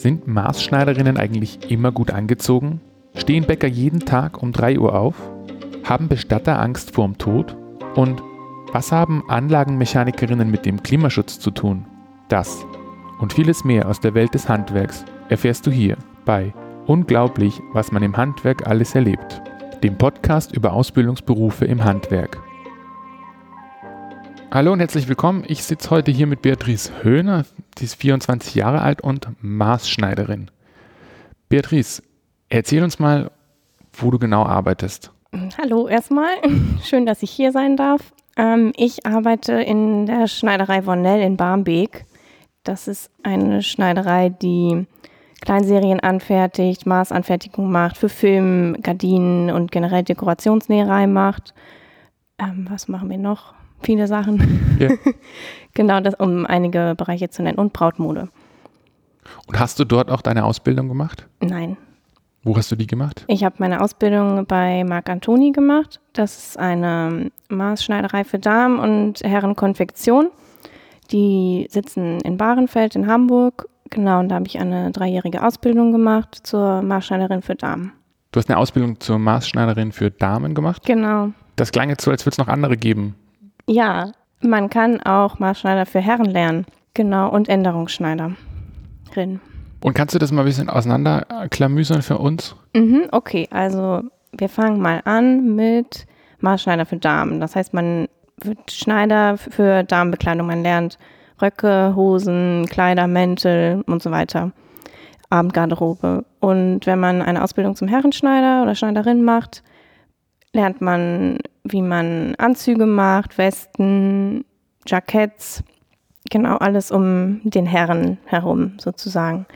Sind Maßschneiderinnen eigentlich immer gut angezogen? Stehen Bäcker jeden Tag um 3 Uhr auf? Haben Bestatter Angst vorm Tod? Und was haben Anlagenmechanikerinnen mit dem Klimaschutz zu tun? Das und vieles mehr aus der Welt des Handwerks erfährst du hier bei Unglaublich, was man im Handwerk alles erlebt, dem Podcast über Ausbildungsberufe im Handwerk. Hallo und herzlich willkommen. Ich sitze heute hier mit Beatrice Höhner. Sie ist 24 Jahre alt und Maßschneiderin. Beatrice, erzähl uns mal, wo du genau arbeitest. Hallo erstmal. Schön, dass ich hier sein darf. Ähm, ich arbeite in der Schneiderei Vonell in Barmbek. Das ist eine Schneiderei, die Kleinserien anfertigt, Maßanfertigung macht, für Film, Gardinen und generell Dekorationsnäherei macht. Ähm, was machen wir noch? Viele Sachen. Ja. genau, das, um einige Bereiche zu nennen. Und Brautmode. Und hast du dort auch deine Ausbildung gemacht? Nein. Wo hast du die gemacht? Ich habe meine Ausbildung bei Marc Antoni gemacht. Das ist eine Maßschneiderei für Damen und Herren Konfektion. Die sitzen in Bahrenfeld in Hamburg. Genau, und da habe ich eine dreijährige Ausbildung gemacht zur Maßschneiderin für Damen. Du hast eine Ausbildung zur Maßschneiderin für Damen gemacht? Genau. Das klang jetzt so, als würde es noch andere geben. Ja, man kann auch Maßschneider für Herren lernen. Genau, und Änderungsschneiderin. Und kannst du das mal ein bisschen auseinanderklamüsern für uns? Mhm, okay, also wir fangen mal an mit Maßschneider für Damen. Das heißt, man wird Schneider für Damenbekleidung. Man lernt Röcke, Hosen, Kleider, Mäntel und so weiter. Abendgarderobe. Und wenn man eine Ausbildung zum Herrenschneider oder Schneiderin macht, lernt man, wie man Anzüge macht, Westen, Jacketts, genau alles um den Herren herum sozusagen.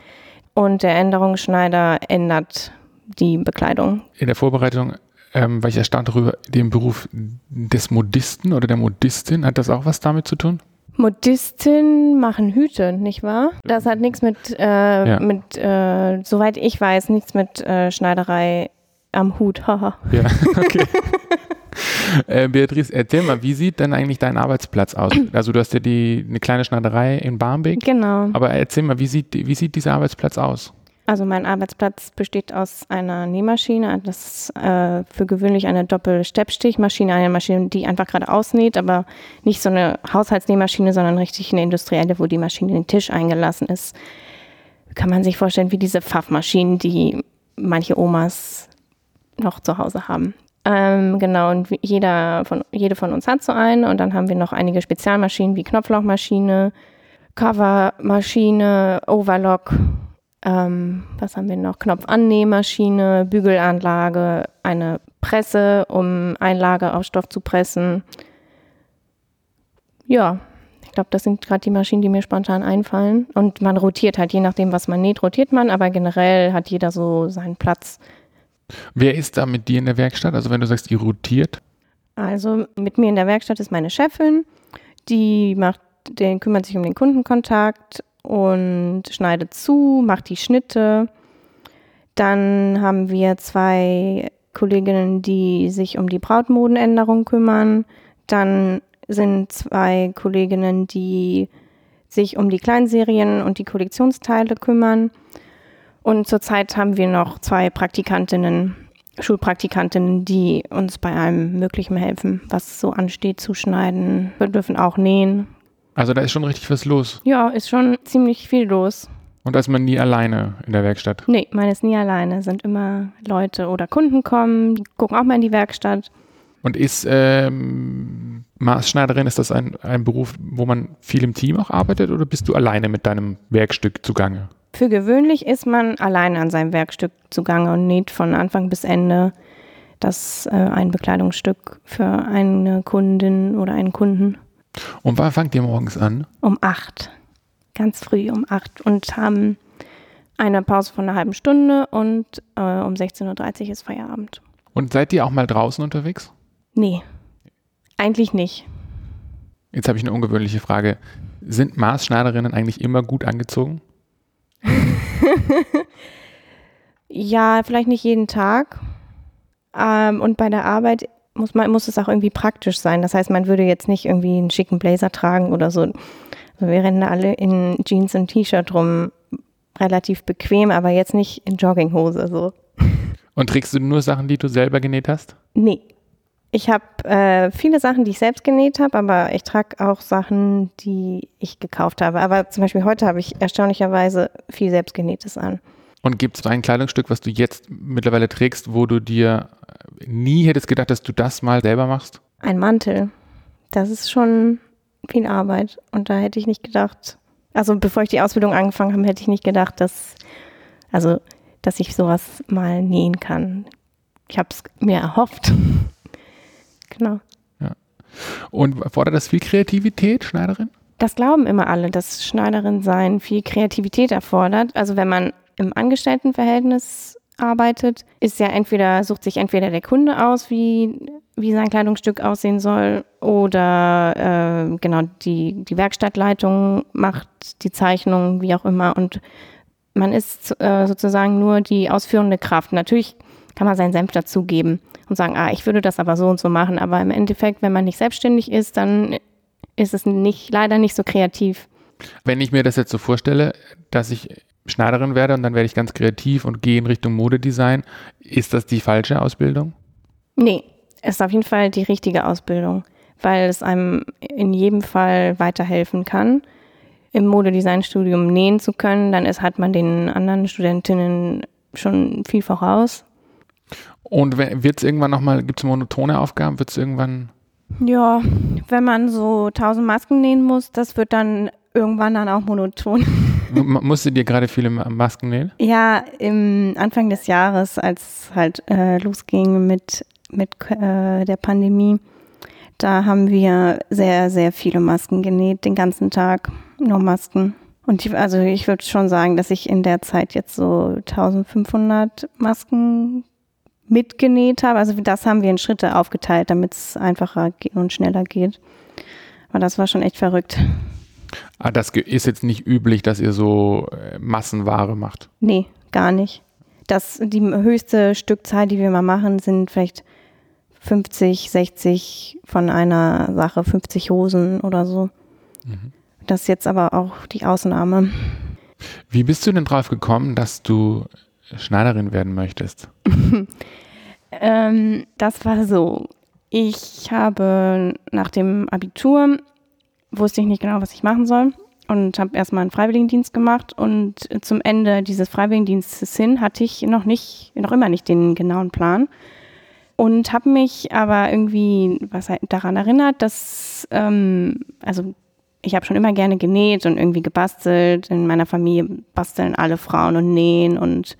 Und der Änderungsschneider ändert die Bekleidung. In der Vorbereitung ähm, war ich erstaunt darüber, den Beruf des Modisten oder der Modistin, hat das auch was damit zu tun? Modisten machen Hüte, nicht wahr? Das hat nichts mit, äh, ja. mit äh, soweit ich weiß, nichts mit äh, Schneiderei am Hut, haha. ja, okay. Äh, Beatrice, erzähl mal, wie sieht denn eigentlich dein Arbeitsplatz aus? Also du hast ja die, eine kleine Schneiderei in Barmbek. Genau. Aber erzähl mal, wie sieht, wie sieht dieser Arbeitsplatz aus? Also mein Arbeitsplatz besteht aus einer Nähmaschine. Das ist äh, für gewöhnlich eine Doppelsteppstichmaschine, eine Maschine, die einfach gerade ausnäht, aber nicht so eine Haushaltsnähmaschine, sondern richtig eine industrielle, wo die Maschine in den Tisch eingelassen ist. Kann man sich vorstellen, wie diese Pfaffmaschinen, die manche Omas noch zu Hause haben. Ähm, genau, und jeder von, jede von uns hat so eine. Und dann haben wir noch einige Spezialmaschinen wie Knopflochmaschine, Covermaschine, Overlock. Ähm, was haben wir noch? Knopfannähmaschine, Bügelanlage, eine Presse, um Einlage auf Stoff zu pressen. Ja, ich glaube, das sind gerade die Maschinen, die mir spontan einfallen. Und man rotiert halt, je nachdem, was man näht, rotiert man, aber generell hat jeder so seinen Platz. Wer ist da mit dir in der Werkstatt? Also wenn du sagst, die rotiert? Also mit mir in der Werkstatt ist meine Chefin, die macht, den kümmert sich um den Kundenkontakt und schneidet zu, macht die Schnitte. Dann haben wir zwei Kolleginnen, die sich um die Brautmodenänderung kümmern. Dann sind zwei Kolleginnen, die sich um die Kleinserien und die Kollektionsteile kümmern. Und zurzeit haben wir noch zwei Praktikantinnen, Schulpraktikantinnen, die uns bei allem Möglichen helfen, was so ansteht zu schneiden. Wir dürfen auch nähen. Also da ist schon richtig was los. Ja, ist schon ziemlich viel los. Und da ist man nie alleine in der Werkstatt? Nee, man ist nie alleine. Es sind immer Leute oder Kunden kommen, die gucken auch mal in die Werkstatt. Und ist ähm, Maßschneiderin, ist das ein, ein Beruf, wo man viel im Team auch arbeitet oder bist du alleine mit deinem Werkstück zugange? Für gewöhnlich ist man allein an seinem Werkstück zugange und näht von Anfang bis Ende das äh, ein Bekleidungsstück für eine Kundin oder einen Kunden. Und wann fangt ihr morgens an? Um acht. Ganz früh um acht und haben eine Pause von einer halben Stunde und äh, um 16.30 Uhr ist Feierabend. Und seid ihr auch mal draußen unterwegs? Nee, eigentlich nicht. Jetzt habe ich eine ungewöhnliche Frage. Sind Maßschneiderinnen eigentlich immer gut angezogen? ja, vielleicht nicht jeden Tag. Ähm, und bei der Arbeit muss, man, muss es auch irgendwie praktisch sein. Das heißt, man würde jetzt nicht irgendwie einen schicken Blazer tragen oder so. Also wir rennen da alle in Jeans und T-Shirt rum. relativ bequem, aber jetzt nicht in Jogginghose so. Und trägst du nur Sachen, die du selber genäht hast? Nee. Ich habe äh, viele Sachen, die ich selbst genäht habe, aber ich trage auch Sachen, die ich gekauft habe. Aber zum Beispiel heute habe ich erstaunlicherweise viel selbstgenähtes an. Und gibt es ein Kleidungsstück, was du jetzt mittlerweile trägst, wo du dir nie hättest gedacht, dass du das mal selber machst? Ein Mantel. Das ist schon viel Arbeit. Und da hätte ich nicht gedacht, also bevor ich die Ausbildung angefangen habe, hätte ich nicht gedacht, dass, also, dass ich sowas mal nähen kann. Ich habe es mir erhofft. Genau. Ja. Und fordert das viel Kreativität, Schneiderin? Das glauben immer alle, dass Schneiderin sein viel Kreativität erfordert. Also wenn man im Angestelltenverhältnis arbeitet, ist ja entweder, sucht sich entweder der Kunde aus, wie, wie sein Kleidungsstück aussehen soll, oder äh, genau die, die Werkstattleitung macht die Zeichnung, wie auch immer. Und man ist äh, sozusagen nur die ausführende Kraft. Natürlich kann man seinen Senf dazugeben und sagen, ah, ich würde das aber so und so machen. Aber im Endeffekt, wenn man nicht selbstständig ist, dann ist es nicht, leider nicht so kreativ. Wenn ich mir das jetzt so vorstelle, dass ich Schneiderin werde und dann werde ich ganz kreativ und gehe in Richtung Modedesign. Ist das die falsche Ausbildung? Nee, ist auf jeden Fall die richtige Ausbildung, weil es einem in jedem Fall weiterhelfen kann, im Modedesignstudium nähen zu können. Dann ist, hat man den anderen Studentinnen schon viel voraus. Und wird es irgendwann nochmal, gibt es monotone Aufgaben? Wird es irgendwann. Ja, wenn man so tausend Masken nähen muss, das wird dann irgendwann dann auch monoton. Musst du dir gerade viele Masken nähen? Ja, im Anfang des Jahres, als halt äh, losging mit, mit äh, der Pandemie, da haben wir sehr, sehr viele Masken genäht, den ganzen Tag, nur Masken. Und ich, also ich würde schon sagen, dass ich in der Zeit jetzt so 1500 Masken mitgenäht habe. Also das haben wir in Schritte aufgeteilt, damit es einfacher und schneller geht. Aber das war schon echt verrückt. Ah, das ist jetzt nicht üblich, dass ihr so äh, Massenware macht. Nee, gar nicht. Das, die höchste Stückzahl, die wir mal machen, sind vielleicht 50, 60 von einer Sache, 50 Hosen oder so. Mhm. Das ist jetzt aber auch die Ausnahme. Wie bist du denn drauf gekommen, dass du Schneiderin werden möchtest? ähm, das war so. Ich habe nach dem Abitur wusste ich nicht genau, was ich machen soll und habe erstmal einen Freiwilligendienst gemacht und zum Ende dieses Freiwilligendienstes hin hatte ich noch nicht, noch immer nicht den genauen Plan und habe mich aber irgendwie was halt daran erinnert, dass ähm, also ich habe schon immer gerne genäht und irgendwie gebastelt. In meiner Familie basteln alle Frauen und nähen und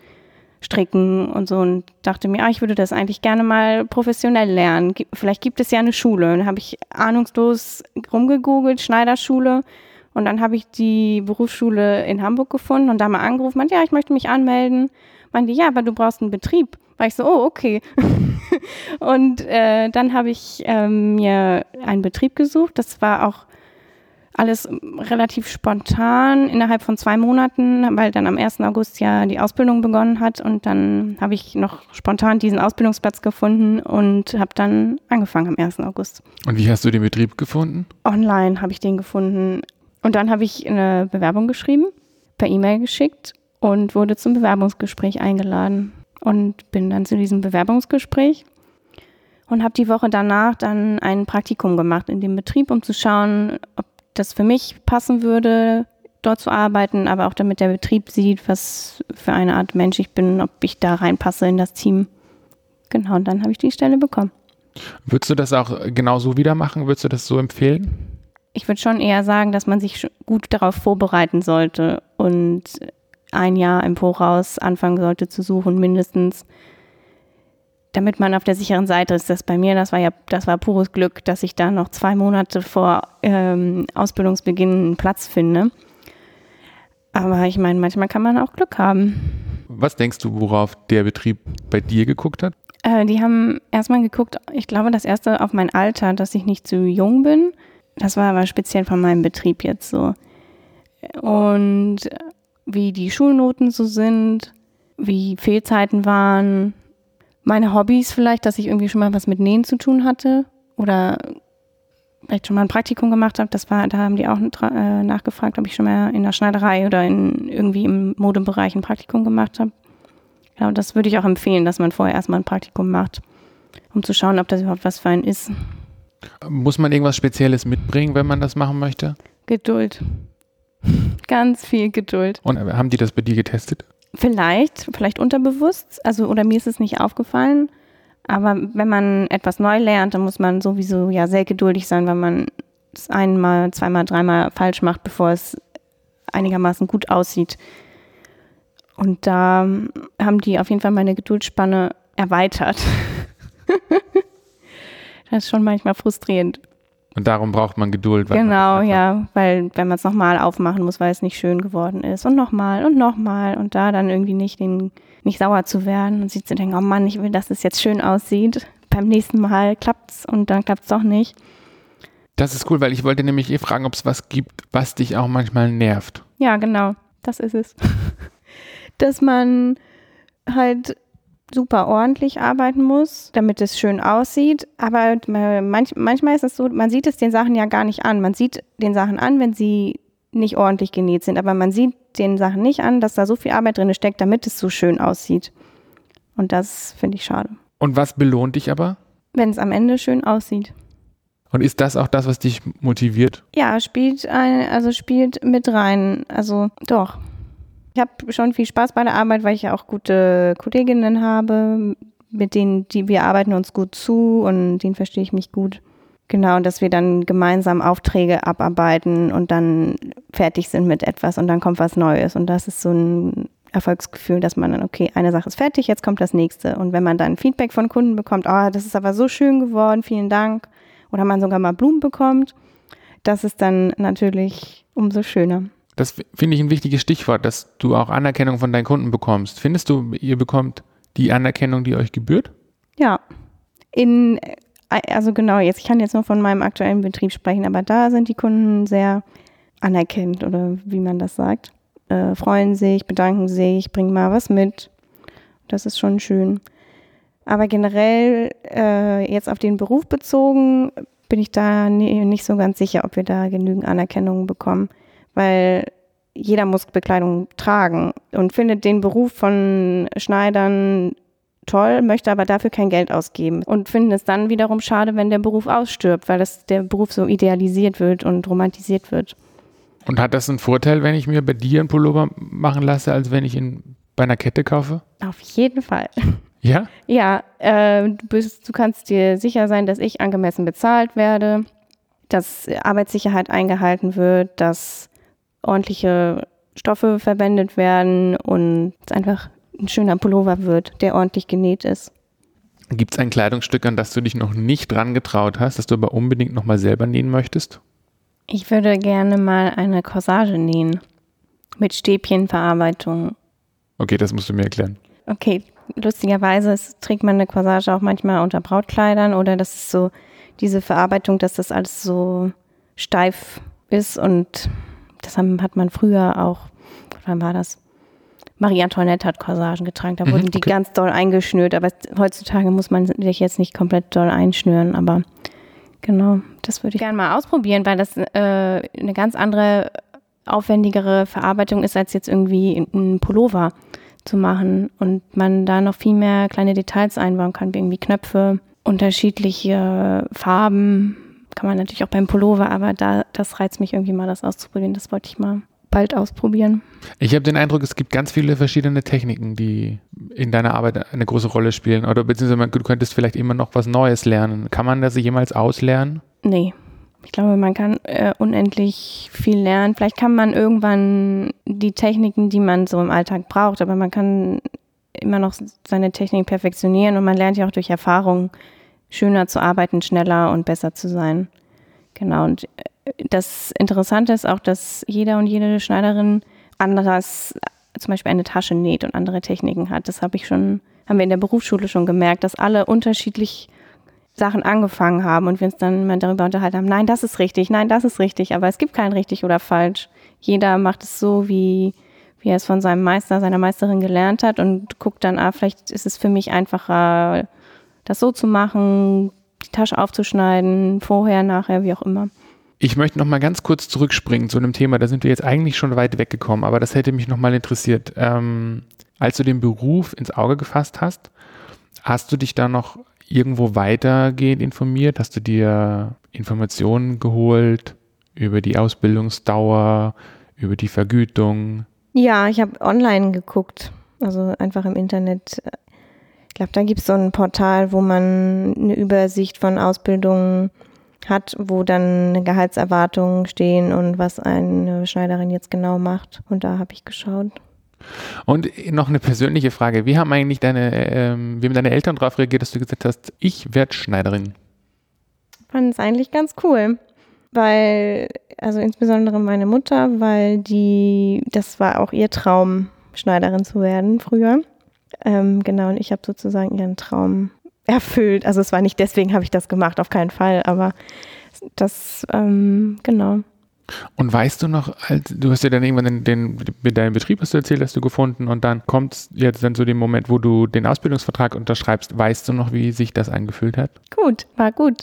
stricken und so und dachte mir, ah, ich würde das eigentlich gerne mal professionell lernen. Vielleicht gibt es ja eine Schule. Und dann habe ich ahnungslos rumgegoogelt, Schneiderschule. Und dann habe ich die Berufsschule in Hamburg gefunden und da mal angerufen, meinte, ja, ich möchte mich anmelden. Meinte, ja, aber du brauchst einen Betrieb. War ich so, oh, okay. und äh, dann habe ich ähm, mir einen Betrieb gesucht. Das war auch alles relativ spontan innerhalb von zwei Monaten, weil dann am 1. August ja die Ausbildung begonnen hat und dann habe ich noch spontan diesen Ausbildungsplatz gefunden und habe dann angefangen am 1. August. Und wie hast du den Betrieb gefunden? Online habe ich den gefunden und dann habe ich eine Bewerbung geschrieben, per E-Mail geschickt und wurde zum Bewerbungsgespräch eingeladen und bin dann zu diesem Bewerbungsgespräch und habe die Woche danach dann ein Praktikum gemacht in dem Betrieb, um zu schauen, ob das für mich passen würde, dort zu arbeiten, aber auch damit der Betrieb sieht, was für eine Art Mensch ich bin, ob ich da reinpasse in das Team. Genau, und dann habe ich die Stelle bekommen. Würdest du das auch genau so wieder machen? Würdest du das so empfehlen? Ich würde schon eher sagen, dass man sich gut darauf vorbereiten sollte und ein Jahr im Voraus anfangen sollte zu suchen, mindestens, damit man auf der sicheren Seite ist. Das bei mir, das war ja, das war pures Glück, dass ich da noch zwei Monate vor ähm, Ausbildungsbeginn einen Platz finde. Aber ich meine, manchmal kann man auch Glück haben. Was denkst du, worauf der Betrieb bei dir geguckt hat? Äh, die haben erstmal geguckt, ich glaube, das erste auf mein Alter, dass ich nicht zu jung bin. Das war aber speziell von meinem Betrieb jetzt so. Und wie die Schulnoten so sind, wie Fehlzeiten waren, meine Hobbys vielleicht, dass ich irgendwie schon mal was mit Nähen zu tun hatte oder vielleicht schon mal ein Praktikum gemacht habe, das war, da haben die auch äh, nachgefragt, ob ich schon mal in der Schneiderei oder in, irgendwie im Modebereich ein Praktikum gemacht habe. Genau, das würde ich auch empfehlen, dass man vorher erstmal ein Praktikum macht, um zu schauen, ob das überhaupt was für einen ist. Muss man irgendwas Spezielles mitbringen, wenn man das machen möchte? Geduld. Ganz viel Geduld. Und haben die das bei dir getestet? Vielleicht, vielleicht unterbewusst. Also, oder mir ist es nicht aufgefallen. Aber wenn man etwas neu lernt, dann muss man sowieso ja sehr geduldig sein, weil man es einmal, zweimal, dreimal falsch macht, bevor es einigermaßen gut aussieht. Und da haben die auf jeden Fall meine Geduldsspanne erweitert. das ist schon manchmal frustrierend. Und darum braucht man Geduld. genau, man ja, weil wenn man es nochmal aufmachen muss, weil es nicht schön geworden ist und nochmal und nochmal und da dann irgendwie nicht den, nicht sauer zu werden und sich zu denken, oh Mann, ich will, dass es jetzt schön aussieht. Beim nächsten Mal klappt's und dann klappt's doch nicht. Das ist cool, weil ich wollte nämlich eh fragen, ob es was gibt, was dich auch manchmal nervt. Ja, genau, das ist es. Dass man halt super ordentlich arbeiten muss, damit es schön aussieht. Aber manch, manchmal ist es so, man sieht es den Sachen ja gar nicht an. Man sieht den Sachen an, wenn sie nicht ordentlich genäht sind. Aber man sieht den Sachen nicht an, dass da so viel Arbeit drin steckt, damit es so schön aussieht. Und das finde ich schade. Und was belohnt dich aber? Wenn es am Ende schön aussieht. Und ist das auch das, was dich motiviert? Ja, spielt ein, also spielt mit rein. Also doch. Ich habe schon viel Spaß bei der Arbeit, weil ich ja auch gute Kolleginnen habe, mit denen die wir arbeiten uns gut zu und denen verstehe ich mich gut. Genau, dass wir dann gemeinsam Aufträge abarbeiten und dann fertig sind mit etwas und dann kommt was Neues. Und das ist so ein Erfolgsgefühl, dass man dann, okay, eine Sache ist fertig, jetzt kommt das nächste. Und wenn man dann Feedback von Kunden bekommt, oh, das ist aber so schön geworden, vielen Dank, oder man sogar mal Blumen bekommt, das ist dann natürlich umso schöner. Das finde ich ein wichtiges Stichwort, dass du auch Anerkennung von deinen Kunden bekommst. Findest du, ihr bekommt die Anerkennung, die euch gebührt? Ja. In, also genau, jetzt, ich kann jetzt nur von meinem aktuellen Betrieb sprechen, aber da sind die Kunden sehr anerkennend oder wie man das sagt. Äh, freuen sich, bedanken sich, bringen mal was mit. Das ist schon schön. Aber generell äh, jetzt auf den Beruf bezogen bin ich da nicht so ganz sicher, ob wir da genügend Anerkennung bekommen weil jeder muss Bekleidung tragen und findet den Beruf von Schneidern toll, möchte aber dafür kein Geld ausgeben und finden es dann wiederum schade, wenn der Beruf ausstirbt, weil das, der Beruf so idealisiert wird und romantisiert wird. Und hat das einen Vorteil, wenn ich mir bei dir einen Pullover machen lasse, als wenn ich ihn bei einer Kette kaufe? Auf jeden Fall. Ja? Ja, äh, du, bist, du kannst dir sicher sein, dass ich angemessen bezahlt werde, dass Arbeitssicherheit eingehalten wird, dass ordentliche Stoffe verwendet werden und es einfach ein schöner Pullover wird, der ordentlich genäht ist. Gibt es ein Kleidungsstück, an das du dich noch nicht dran getraut hast, das du aber unbedingt nochmal selber nähen möchtest? Ich würde gerne mal eine Corsage nähen mit Stäbchenverarbeitung. Okay, das musst du mir erklären. Okay, lustigerweise trägt man eine Corsage auch manchmal unter Brautkleidern oder das ist so diese Verarbeitung, dass das alles so steif ist und das hat man früher auch, wann war das? Marie Antoinette hat Corsagen getragen, da mhm, wurden die okay. ganz doll eingeschnürt, aber heutzutage muss man sich jetzt nicht komplett doll einschnüren, aber genau, das würde ich gerne mal ausprobieren, weil das äh, eine ganz andere, aufwendigere Verarbeitung ist, als jetzt irgendwie ein Pullover zu machen und man da noch viel mehr kleine Details einbauen kann, wie irgendwie Knöpfe, unterschiedliche Farben, kann man natürlich auch beim Pullover, aber da, das reizt mich irgendwie mal, das auszuprobieren. Das wollte ich mal bald ausprobieren. Ich habe den Eindruck, es gibt ganz viele verschiedene Techniken, die in deiner Arbeit eine große Rolle spielen. Oder beziehungsweise du könntest vielleicht immer noch was Neues lernen. Kann man das jemals auslernen? Nee. Ich glaube, man kann äh, unendlich viel lernen. Vielleicht kann man irgendwann die Techniken, die man so im Alltag braucht, aber man kann immer noch seine Technik perfektionieren und man lernt ja auch durch Erfahrung schöner zu arbeiten, schneller und besser zu sein. Genau. Und äh, das Interessante ist auch, dass jeder und jede Schneiderin anderes, zum Beispiel eine Tasche näht und andere Techniken hat. Das habe ich schon, haben wir in der Berufsschule schon gemerkt, dass alle unterschiedlich Sachen angefangen haben und wir uns dann mal darüber unterhalten haben, nein, das ist richtig, nein, das ist richtig, aber es gibt kein richtig oder falsch. Jeder macht es so, wie, wie er es von seinem Meister, seiner Meisterin gelernt hat und guckt dann, ah, vielleicht ist es für mich einfacher, das so zu machen, die Tasche aufzuschneiden, vorher, nachher, wie auch immer. Ich möchte noch mal ganz kurz zurückspringen zu einem Thema, da sind wir jetzt eigentlich schon weit weggekommen, aber das hätte mich noch mal interessiert. Ähm, als du den Beruf ins Auge gefasst hast, hast du dich da noch irgendwo weitergehend informiert? Hast du dir Informationen geholt über die Ausbildungsdauer, über die Vergütung? Ja, ich habe online geguckt, also einfach im Internet. Ich glaube, da gibt es so ein Portal, wo man eine Übersicht von Ausbildungen hat, wo dann Gehaltserwartungen stehen und was eine Schneiderin jetzt genau macht. Und da habe ich geschaut. Und noch eine persönliche Frage. Wie haben eigentlich deine, ähm, wie haben deine Eltern darauf reagiert, dass du gesagt hast, ich werde Schneiderin? Fand es eigentlich ganz cool. Weil, also insbesondere meine Mutter, weil die, das war auch ihr Traum, Schneiderin zu werden früher. Ähm, genau, und ich habe sozusagen ihren Traum erfüllt. Also es war nicht deswegen habe ich das gemacht, auf keinen Fall, aber das, ähm, genau. Und weißt du noch, du hast ja dann irgendwann den, den, mit deinem Betrieb, hast du erzählt, hast du gefunden und dann kommt jetzt dann so den Moment, wo du den Ausbildungsvertrag unterschreibst. Weißt du noch, wie sich das angefühlt hat? Gut, war gut.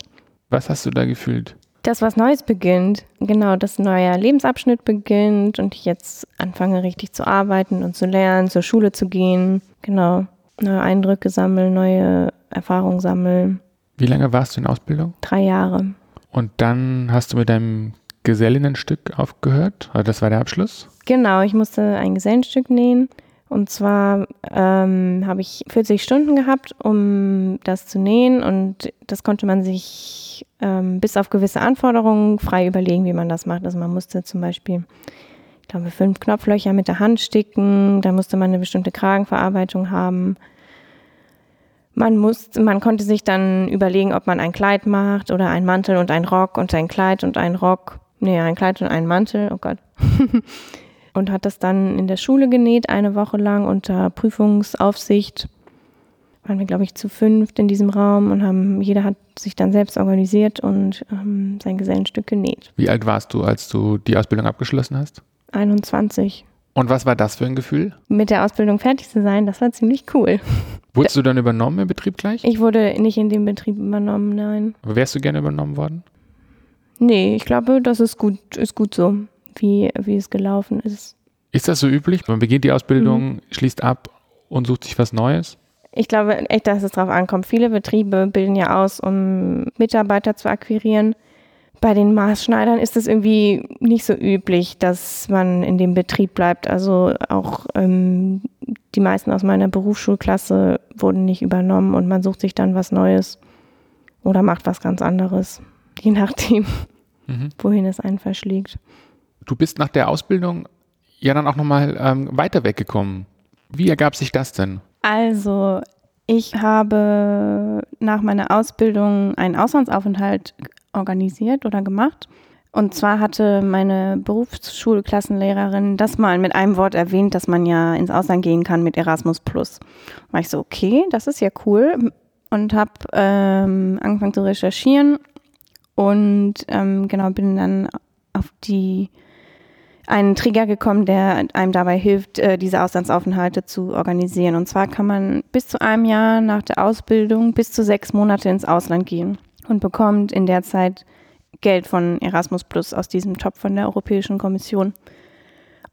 Was hast du da gefühlt? Dass was Neues beginnt. Genau, dass ein neuer Lebensabschnitt beginnt und ich jetzt anfange richtig zu arbeiten und zu lernen, zur Schule zu gehen. Genau, neue Eindrücke sammeln, neue Erfahrungen sammeln. Wie lange warst du in Ausbildung? Drei Jahre. Und dann hast du mit deinem Gesellinnenstück aufgehört? Oder das war der Abschluss? Genau, ich musste ein Gesellenstück nähen. Und zwar ähm, habe ich 40 Stunden gehabt, um das zu nähen. Und das konnte man sich ähm, bis auf gewisse Anforderungen frei überlegen, wie man das macht. Also man musste zum Beispiel, ich glaube, fünf Knopflöcher mit der Hand sticken. Da musste man eine bestimmte Kragenverarbeitung haben. Man muss, man konnte sich dann überlegen, ob man ein Kleid macht oder ein Mantel und ein Rock und ein Kleid und ein Rock. Nee, ein Kleid und ein Mantel, oh Gott. und hat das dann in der Schule genäht, eine Woche lang unter Prüfungsaufsicht. Waren wir, glaube ich, zu fünft in diesem Raum und haben, jeder hat sich dann selbst organisiert und ähm, sein Gesellenstück genäht. Wie alt warst du, als du die Ausbildung abgeschlossen hast? 21. Und was war das für ein Gefühl? Mit der Ausbildung fertig zu sein, das war ziemlich cool. Wurdest du dann übernommen im Betrieb gleich? Ich wurde nicht in dem Betrieb übernommen, nein. Aber wärst du gerne übernommen worden? Nee, ich glaube, das ist gut, ist gut so, wie, wie es gelaufen ist. Ist das so üblich? Man beginnt die Ausbildung, mhm. schließt ab und sucht sich was Neues? Ich glaube echt, dass es darauf ankommt. Viele Betriebe bilden ja aus, um Mitarbeiter zu akquirieren bei den Maßschneidern ist es irgendwie nicht so üblich, dass man in dem Betrieb bleibt. Also auch ähm, die meisten aus meiner Berufsschulklasse wurden nicht übernommen und man sucht sich dann was Neues oder macht was ganz anderes, je nachdem, mhm. wohin es einen verschlägt. Du bist nach der Ausbildung ja dann auch nochmal ähm, weiter weggekommen. Wie ergab sich das denn? Also, ich habe nach meiner Ausbildung einen Auslandsaufenthalt organisiert oder gemacht. Und zwar hatte meine Berufsschulklassenlehrerin das mal mit einem Wort erwähnt, dass man ja ins Ausland gehen kann mit Erasmus Plus. War ich so, okay, das ist ja cool. Und habe ähm, angefangen zu recherchieren und ähm, genau bin dann auf die einen Trigger gekommen, der einem dabei hilft, äh, diese Auslandsaufenthalte zu organisieren. Und zwar kann man bis zu einem Jahr nach der Ausbildung bis zu sechs Monate ins Ausland gehen und bekommt in der Zeit Geld von Erasmus Plus aus diesem Topf von der Europäischen Kommission.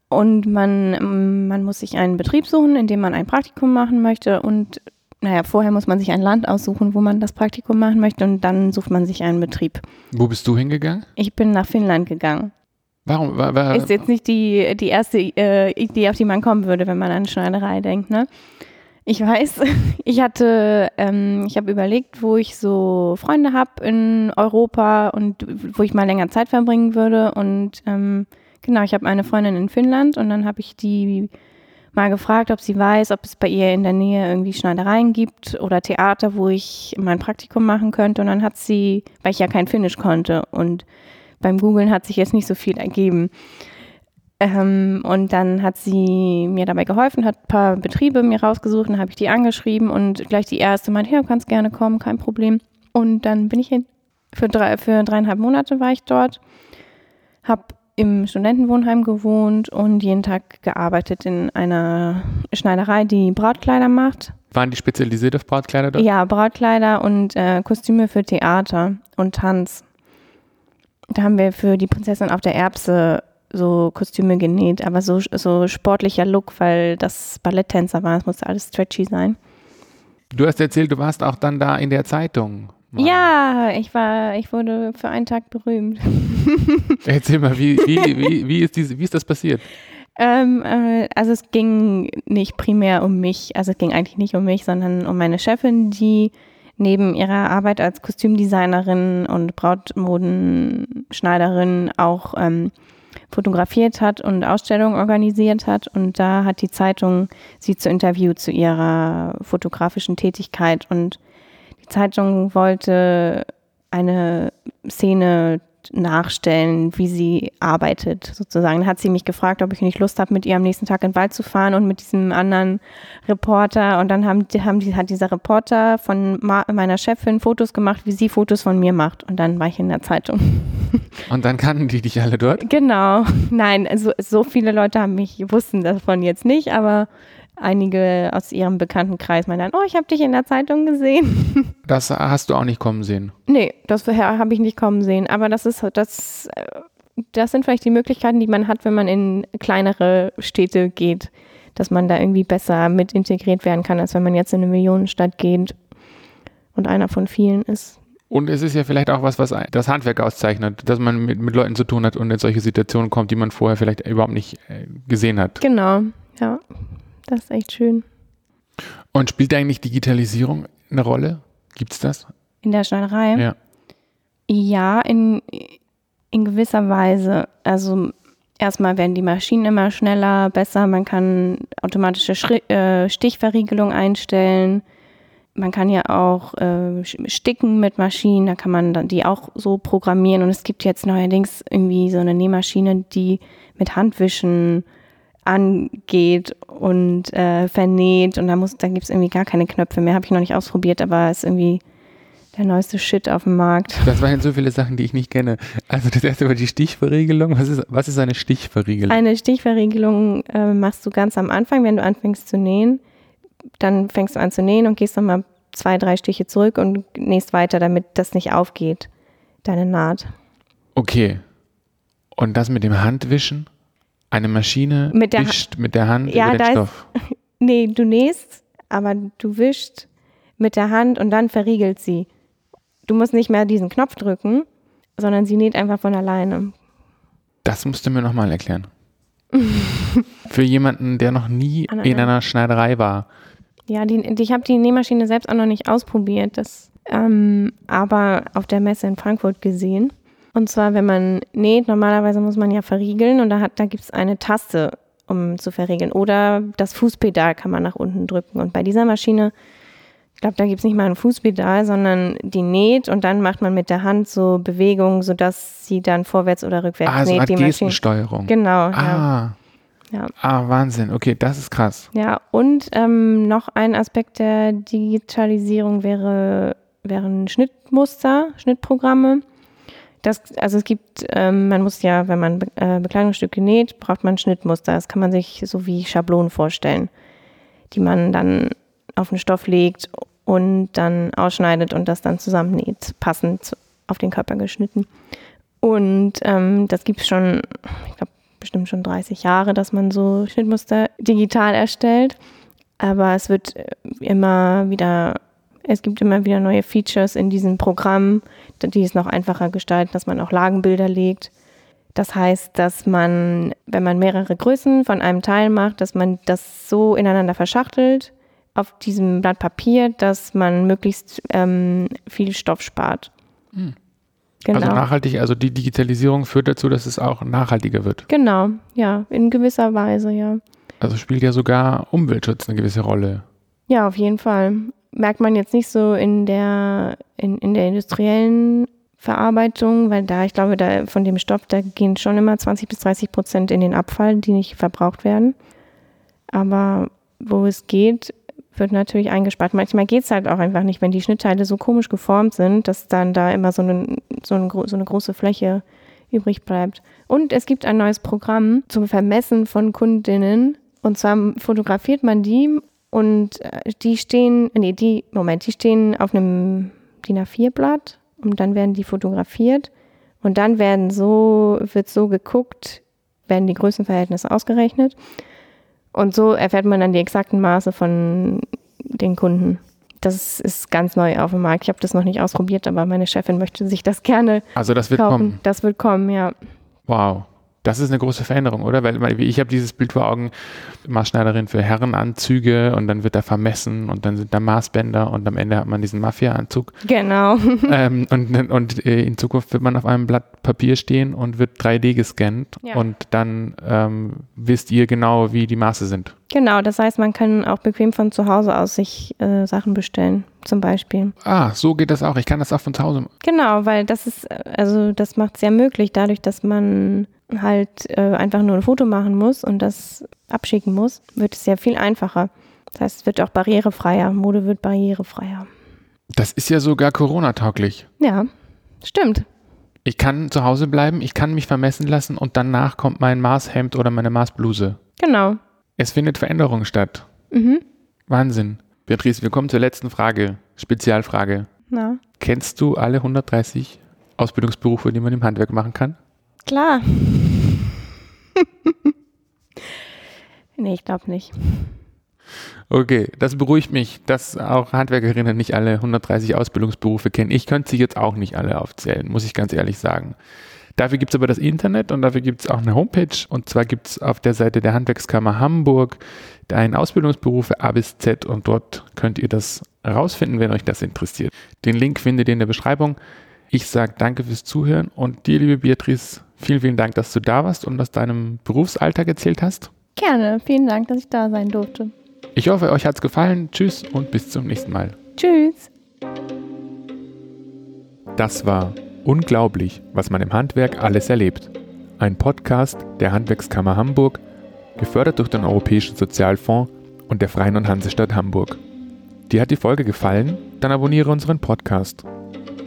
Und man, man muss sich einen Betrieb suchen, in dem man ein Praktikum machen möchte. Und naja, vorher muss man sich ein Land aussuchen, wo man das Praktikum machen möchte. Und dann sucht man sich einen Betrieb. Wo bist du hingegangen? Ich bin nach Finnland gegangen. Warum? War, war, ist jetzt nicht die, die erste äh, Idee, auf die man kommen würde, wenn man an Schneiderei denkt, ne? Ich weiß, ich hatte, ähm, ich habe überlegt, wo ich so Freunde habe in Europa und wo ich mal länger Zeit verbringen würde. Und ähm, genau, ich habe eine Freundin in Finnland und dann habe ich die mal gefragt, ob sie weiß, ob es bei ihr in der Nähe irgendwie Schneidereien gibt oder Theater, wo ich mein Praktikum machen könnte. Und dann hat sie, weil ich ja kein Finnisch konnte und beim Googlen hat sich jetzt nicht so viel ergeben. Ähm, und dann hat sie mir dabei geholfen, hat ein paar Betriebe mir rausgesucht, dann habe ich die angeschrieben und gleich die erste meinte, ja, du kannst gerne kommen, kein Problem. Und dann bin ich hin. Für, drei, für dreieinhalb Monate war ich dort, habe im Studentenwohnheim gewohnt und jeden Tag gearbeitet in einer Schneiderei, die Brautkleider macht. Waren die spezialisiert auf Brautkleider dort? Ja, Brautkleider und äh, Kostüme für Theater und Tanz. Da haben wir für die Prinzessin auf der Erbse so Kostüme genäht, aber so, so sportlicher Look, weil das Balletttänzer war. Es musste alles stretchy sein. Du hast erzählt, du warst auch dann da in der Zeitung. Mal. Ja, ich war, ich wurde für einen Tag berühmt. Erzähl mal, wie, wie, wie, wie, ist, diese, wie ist das passiert? Ähm, äh, also es ging nicht primär um mich, also es ging eigentlich nicht um mich, sondern um meine Chefin, die neben ihrer Arbeit als Kostümdesignerin und Brautmodenschneiderin auch ähm, fotografiert hat und Ausstellungen organisiert hat. Und da hat die Zeitung sie zu Interview zu ihrer fotografischen Tätigkeit. Und die Zeitung wollte eine Szene nachstellen, wie sie arbeitet, sozusagen. Dann hat sie mich gefragt, ob ich nicht Lust habe, mit ihr am nächsten Tag in den Wald zu fahren und mit diesem anderen Reporter. Und dann haben, haben die, hat dieser Reporter von meiner Chefin Fotos gemacht, wie sie Fotos von mir macht. Und dann war ich in der Zeitung. Und dann kannten die dich alle dort? Genau. Nein, also so viele Leute haben mich, wussten davon jetzt nicht, aber einige aus ihrem Bekanntenkreis meinen dann, oh, ich habe dich in der Zeitung gesehen. Das hast du auch nicht kommen sehen? Nee, das habe ich nicht kommen sehen. Aber das ist das, das sind vielleicht die Möglichkeiten, die man hat, wenn man in kleinere Städte geht, dass man da irgendwie besser mit integriert werden kann, als wenn man jetzt in eine Millionenstadt geht und einer von vielen ist. Und es ist ja vielleicht auch was, was das Handwerk auszeichnet, dass man mit, mit Leuten zu tun hat und in solche Situationen kommt, die man vorher vielleicht überhaupt nicht äh, gesehen hat. Genau, ja. Das ist echt schön. Und spielt eigentlich Digitalisierung eine Rolle? Gibt es das? In der Schneiderei? Ja. Ja, in, in gewisser Weise. Also erstmal werden die Maschinen immer schneller, besser. Man kann automatische Schri äh, Stichverriegelung einstellen. Man kann ja auch äh, sticken mit Maschinen, da kann man dann die auch so programmieren. Und es gibt jetzt neuerdings irgendwie so eine Nähmaschine, die mit Handwischen angeht und äh, vernäht und da muss, da gibt es irgendwie gar keine Knöpfe mehr. Habe ich noch nicht ausprobiert, aber ist irgendwie der neueste Shit auf dem Markt. Das waren so viele Sachen, die ich nicht kenne. Also das erste war die Stichverriegelung. Was ist, was ist eine Stichverriegelung? Eine Stichverriegelung äh, machst du ganz am Anfang, wenn du anfängst zu nähen. Dann fängst du an zu nähen und gehst nochmal zwei, drei Stiche zurück und nähst weiter, damit das nicht aufgeht, deine Naht. Okay. Und das mit dem Handwischen? Eine Maschine mit der wischt mit der Hand ja, über den Stoff. Ist, nee, du nähst, aber du wischst mit der Hand und dann verriegelt sie. Du musst nicht mehr diesen Knopf drücken, sondern sie näht einfach von alleine. Das musst du mir nochmal erklären. Für jemanden, der noch nie in einer Schneiderei war. Ja, die, die, ich habe die Nähmaschine selbst auch noch nicht ausprobiert, das, ähm, aber auf der Messe in Frankfurt gesehen. Und zwar, wenn man näht, normalerweise muss man ja verriegeln und da, da gibt es eine Taste, um zu verriegeln. Oder das Fußpedal kann man nach unten drücken. Und bei dieser Maschine, ich glaube, da gibt es nicht mal ein Fußpedal, sondern die näht und dann macht man mit der Hand so Bewegungen, sodass sie dann vorwärts oder rückwärts ah, näht. Also die Gestensteuerung. Genau. Ah. Ja. Ja. Ah, Wahnsinn. Okay, das ist krass. Ja, und ähm, noch ein Aspekt der Digitalisierung wäre, wären Schnittmuster, Schnittprogramme. Das, also es gibt, ähm, man muss ja, wenn man Be äh, Bekleidungsstücke näht, braucht man Schnittmuster. Das kann man sich so wie Schablonen vorstellen, die man dann auf den Stoff legt und dann ausschneidet und das dann zusammennäht, passend auf den Körper geschnitten. Und ähm, das gibt es schon, ich glaube, bestimmt schon 30 Jahre, dass man so Schnittmuster digital erstellt. Aber es wird äh, immer wieder es gibt immer wieder neue Features in diesem Programm, die es noch einfacher gestalten, dass man auch Lagenbilder legt. Das heißt, dass man, wenn man mehrere Größen von einem Teil macht, dass man das so ineinander verschachtelt auf diesem Blatt Papier, dass man möglichst ähm, viel Stoff spart. Hm. Genau. Also nachhaltig, also die Digitalisierung führt dazu, dass es auch nachhaltiger wird. Genau, ja, in gewisser Weise, ja. Also spielt ja sogar Umweltschutz eine gewisse Rolle. Ja, auf jeden Fall merkt man jetzt nicht so in der, in, in der industriellen Verarbeitung, weil da, ich glaube, da von dem Stoff, da gehen schon immer 20 bis 30 Prozent in den Abfall, die nicht verbraucht werden. Aber wo es geht, wird natürlich eingespart. Manchmal geht es halt auch einfach nicht, wenn die Schnittteile so komisch geformt sind, dass dann da immer so eine, so eine, so eine große Fläche übrig bleibt. Und es gibt ein neues Programm zum Vermessen von Kundinnen. Und zwar fotografiert man die und äh, die stehen, nee, die, Moment, die stehen auf einem DIN A4-Blatt und dann werden die fotografiert und dann werden so, wird so geguckt, werden die Größenverhältnisse ausgerechnet und so erfährt man dann die exakten Maße von den Kunden. Das ist ganz neu auf dem Markt. Ich habe das noch nicht ausprobiert, aber meine Chefin möchte sich das gerne. Also das wird kaufen. kommen. Das wird kommen, ja. Wow. Das ist eine große Veränderung, oder? Weil ich habe dieses Bild vor Augen, Maßschneiderin für Herrenanzüge und dann wird da vermessen und dann sind da Maßbänder und am Ende hat man diesen Mafia-Anzug. Genau. ähm, und, und äh, in Zukunft wird man auf einem Blatt Papier stehen und wird 3D gescannt ja. und dann ähm, wisst ihr genau, wie die Maße sind. Genau, das heißt, man kann auch bequem von zu Hause aus sich äh, Sachen bestellen, zum Beispiel. Ah, so geht das auch. Ich kann das auch von zu Hause. Genau, weil das ist, also das macht es sehr möglich, dadurch, dass man halt äh, einfach nur ein Foto machen muss und das abschicken muss, wird es sehr viel einfacher. Das heißt, es wird auch barrierefreier. Mode wird barrierefreier. Das ist ja sogar Corona-tauglich. Ja, stimmt. Ich kann zu Hause bleiben, ich kann mich vermessen lassen und danach kommt mein Maßhemd oder meine Maßbluse. Genau. Es findet Veränderung statt. Mhm. Wahnsinn. Beatrice, wir kommen zur letzten Frage. Spezialfrage. Na? Kennst du alle 130 Ausbildungsberufe, die man im Handwerk machen kann? Klar. nee, ich glaube nicht. Okay, das beruhigt mich, dass auch Handwerkerinnen nicht alle 130 Ausbildungsberufe kennen. Ich könnte sie jetzt auch nicht alle aufzählen, muss ich ganz ehrlich sagen. Dafür gibt es aber das Internet und dafür gibt es auch eine Homepage. Und zwar gibt es auf der Seite der Handwerkskammer Hamburg einen Ausbildungsberuf A bis Z und dort könnt ihr das rausfinden, wenn euch das interessiert. Den Link findet ihr in der Beschreibung. Ich sage danke fürs Zuhören und dir, liebe Beatrice, Vielen, vielen Dank, dass du da warst und aus deinem Berufsalltag erzählt hast. Gerne. Vielen Dank, dass ich da sein durfte. Ich hoffe, euch hat es gefallen. Tschüss und bis zum nächsten Mal. Tschüss. Das war Unglaublich, was man im Handwerk alles erlebt. Ein Podcast der Handwerkskammer Hamburg, gefördert durch den Europäischen Sozialfonds und der Freien und Hansestadt Hamburg. Dir hat die Folge gefallen? Dann abonniere unseren Podcast.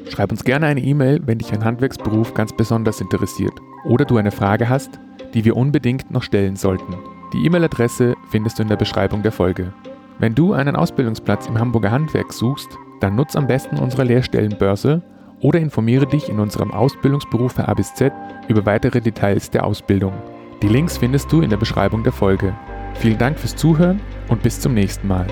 Schreib uns gerne eine E-Mail, wenn dich ein Handwerksberuf ganz besonders interessiert oder du eine Frage hast, die wir unbedingt noch stellen sollten. Die E-Mail-Adresse findest du in der Beschreibung der Folge. Wenn du einen Ausbildungsplatz im Hamburger Handwerk suchst, dann nutz am besten unsere Lehrstellenbörse oder informiere dich in unserem Ausbildungsberuf für A bis Z über weitere Details der Ausbildung. Die Links findest du in der Beschreibung der Folge. Vielen Dank fürs Zuhören und bis zum nächsten Mal.